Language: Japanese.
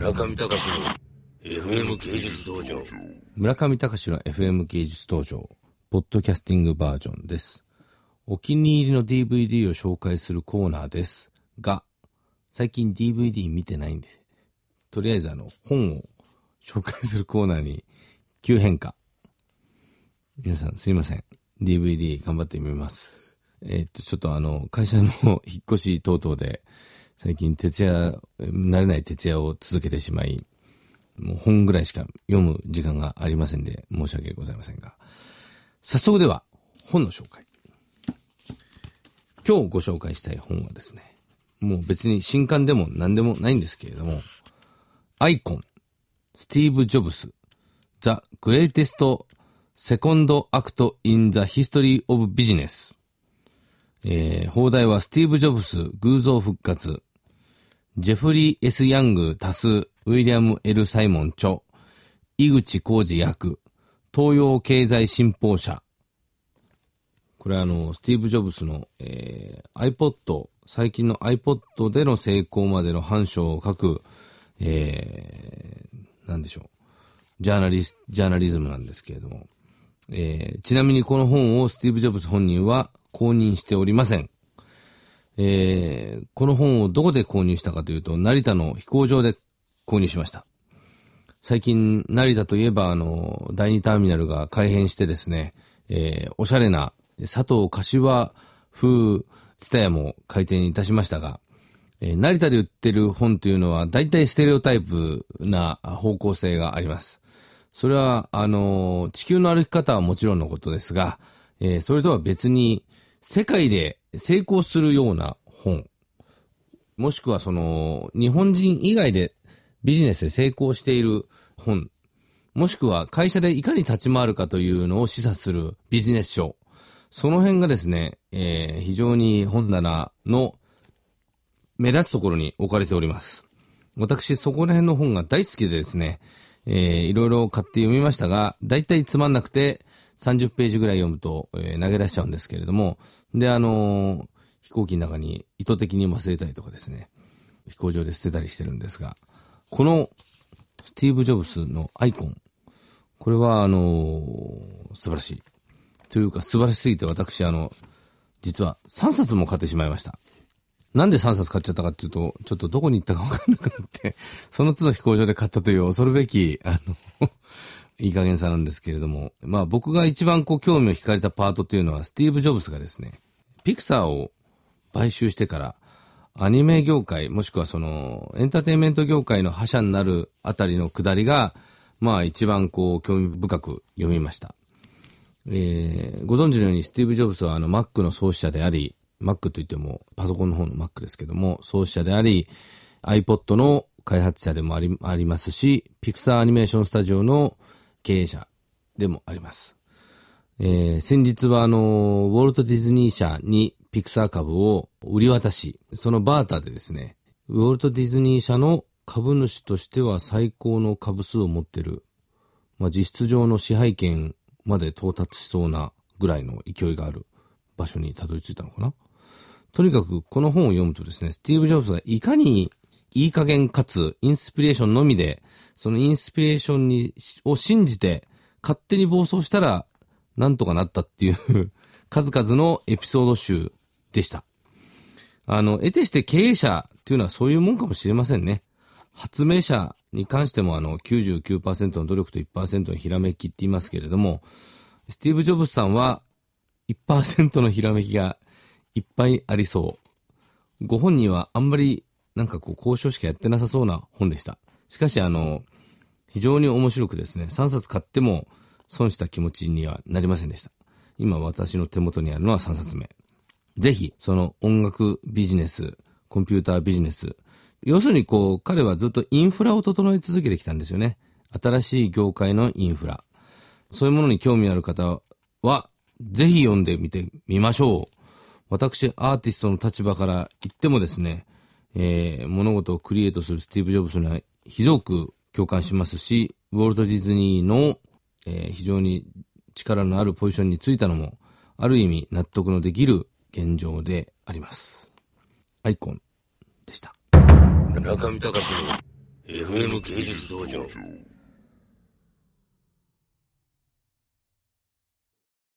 村上隆の FM 芸術道場。村上隆の FM 芸術道場、ポッドキャスティングバージョンです。お気に入りの DVD を紹介するコーナーですが、最近 DVD 見てないんで、とりあえずあの、本を紹介するコーナーに急変化。皆さんすいません。DVD 頑張ってみます。えーっと、ちょっとあの、会社の 引っ越し等々で、最近徹夜、慣れない徹夜を続けてしまい、もう本ぐらいしか読む時間がありませんで、申し訳ございませんが。早速では、本の紹介。今日ご紹介したい本はですね、もう別に新刊でも何でもないんですけれども、 iCon、Steve Jobs、The Greatest Second Act in the History of Business。えー、放題はスティーブ・ジョブス、偶像復活、ジェフリー・ S・ ヤング足すウィリアム・ L・ サイモン著、井口浩二役、東洋経済新報社。これはあの、スティーブ・ジョブスの、えー、iPod、最近の iPod での成功までの反証を書く、えー、なんでしょう。ジャーナリス、ジャーナリズムなんですけれども。えー、ちなみにこの本をスティーブ・ジョブス本人は公認しておりません。えー、この本をどこで購入したかというと、成田の飛行場で購入しました。最近、成田といえば、あの、第二ターミナルが改変してですね、えー、おしゃれな佐藤柏風ツタヤも開店いたしましたが、えー、成田で売ってる本というのは、大体ステレオタイプな方向性があります。それは、あの、地球の歩き方はもちろんのことですが、えー、それとは別に、世界で成功するような本、もしくはその、日本人以外でビジネスで成功している本、もしくは会社でいかに立ち回るかというのを示唆するビジネス書、その辺がですね、えー、非常に本棚の目立つところに置かれております。私、そこら辺の本が大好きでですね、えー、いろいろ買って読みましたが、大体つまんなくて、30ページぐらい読むと、えー、投げ出しちゃうんですけれども、で、あのー、飛行機の中に意図的に忘れたりとかですね、飛行場で捨てたりしてるんですが、このスティーブ・ジョブスのアイコン、これはあのー、素晴らしい。というか素晴らしすぎて私あの、実は3冊も買ってしまいました。なんで3冊買っちゃったかっていうと、ちょっとどこに行ったかわかんなくなって、その都度飛行場で買ったという恐るべき、あのいい加減さなんですけれども、まあ僕が一番こう興味を惹かれたパートっていうのは、スティーブ・ジョブスがですね、ピクサーを買収してから、アニメ業界、もしくはその、エンターテインメント業界の覇者になるあたりの下りが、まあ一番こう興味深く読みました。えー、ご存知のようにスティーブ・ジョブスはあの Mac の創始者であり、Mac といってもパソコンの方の Mac ですけども、創始者であり、iPod の開発者でもありありますし、ピクサーアニメーションスタジオの経営者でもあります。えー、先日はあの、ウォルト・ディズニー社にピクサー株を売り渡し、そのバーターでですね、ウォルト・ディズニー社の株主としては最高の株数を持ってる、まあ、実質上の支配権まで到達しそうなぐらいの勢いがある場所にたどり着いたのかな。とにかくこの本を読むとですね、スティーブ・ジョブズがいかにいい加減かつインスピレーションのみで、そのインスピレーションに、を信じて勝手に暴走したらなんとかなったっていう数々のエピソード集でした。あの、得てして経営者っていうのはそういうもんかもしれませんね。発明者に関してもあの99%の努力と1%のひらめきって言いますけれども、スティーブ・ジョブズさんは1%のひらめきがいっぱいありそう。ご本人はあんまりなんかこう交渉しかやってなさそうな本でした。しかしあの、非常に面白くですね、3冊買っても損した気持ちにはなりませんでした。今私の手元にあるのは3冊目。ぜひ、その音楽ビジネス、コンピュータービジネス、要するにこう、彼はずっとインフラを整え続けてきたんですよね。新しい業界のインフラ。そういうものに興味ある方は、ぜひ読んでみてみましょう。私、アーティストの立場から言ってもですね、えー、物事をクリエイトするスティーブ・ジョブズにはひどく共感しますし、ウォルト・ディズニーの、えー、非常に力のあるポジションについたのも、ある意味納得のできる現状であります。アイコンでした。中見隆の FM 芸術道場